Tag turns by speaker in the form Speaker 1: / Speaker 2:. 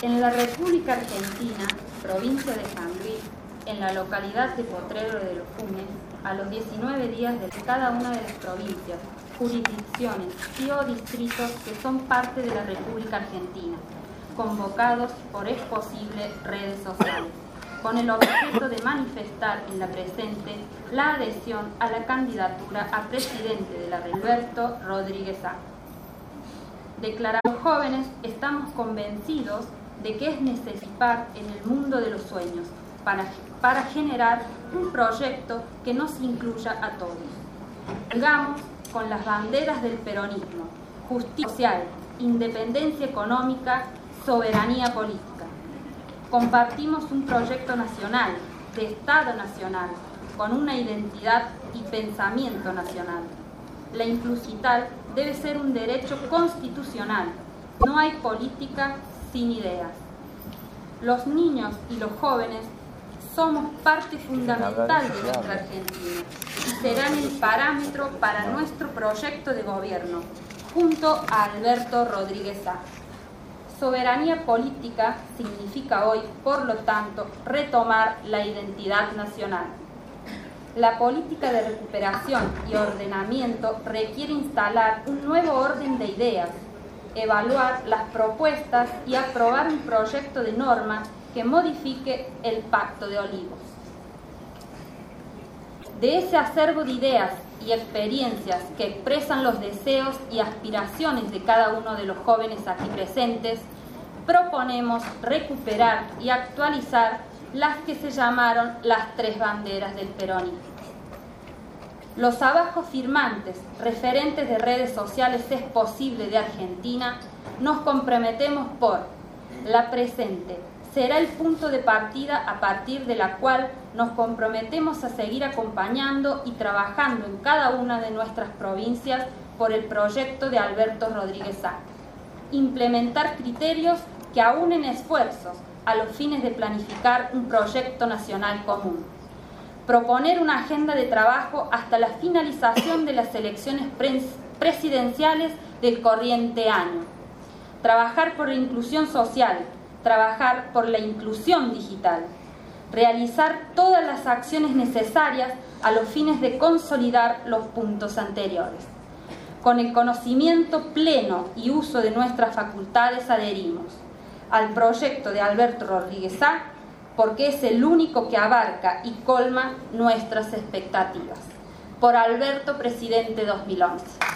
Speaker 1: En la República Argentina, provincia de San Luis, en la localidad de Potrero de los Funes, a los 19 días de cada una de las provincias, jurisdicciones y o distritos que son parte de la República Argentina, convocados por Es Posible redes sociales, con el objeto de manifestar en la presente la adhesión a la candidatura a presidente de la Alberto Rodríguez A. Declaramos jóvenes, estamos convencidos de que es necesitar en el mundo de los sueños para, para generar un proyecto que nos incluya a todos. Llegamos con las banderas del peronismo, justicia social, independencia económica, soberanía política. Compartimos un proyecto nacional, de Estado nacional, con una identidad y pensamiento nacional. La inclusital debe ser un derecho constitucional. No hay política sin ideas. Los niños y los jóvenes somos parte fundamental de nuestra Argentina y serán el parámetro para nuestro proyecto de gobierno, junto a Alberto Rodríguez A. Soberanía política significa hoy, por lo tanto, retomar la identidad nacional. La política de recuperación y ordenamiento requiere instalar un nuevo orden de ideas evaluar las propuestas y aprobar un proyecto de norma que modifique el Pacto de Olivos. De ese acervo de ideas y experiencias que expresan los deseos y aspiraciones de cada uno de los jóvenes aquí presentes, proponemos recuperar y actualizar las que se llamaron las tres banderas del peronismo. Los abajo firmantes, referentes de redes sociales Es Posible de Argentina, nos comprometemos por la presente. Será el punto de partida a partir de la cual nos comprometemos a seguir acompañando y trabajando en cada una de nuestras provincias por el proyecto de Alberto Rodríguez A. Implementar criterios que aúnen esfuerzos a los fines de planificar un proyecto nacional común proponer una agenda de trabajo hasta la finalización de las elecciones presidenciales del corriente año, trabajar por la inclusión social, trabajar por la inclusión digital, realizar todas las acciones necesarias a los fines de consolidar los puntos anteriores. Con el conocimiento pleno y uso de nuestras facultades adherimos al proyecto de Alberto Rodríguez A porque es el único que abarca y colma nuestras expectativas. Por Alberto, presidente 2011.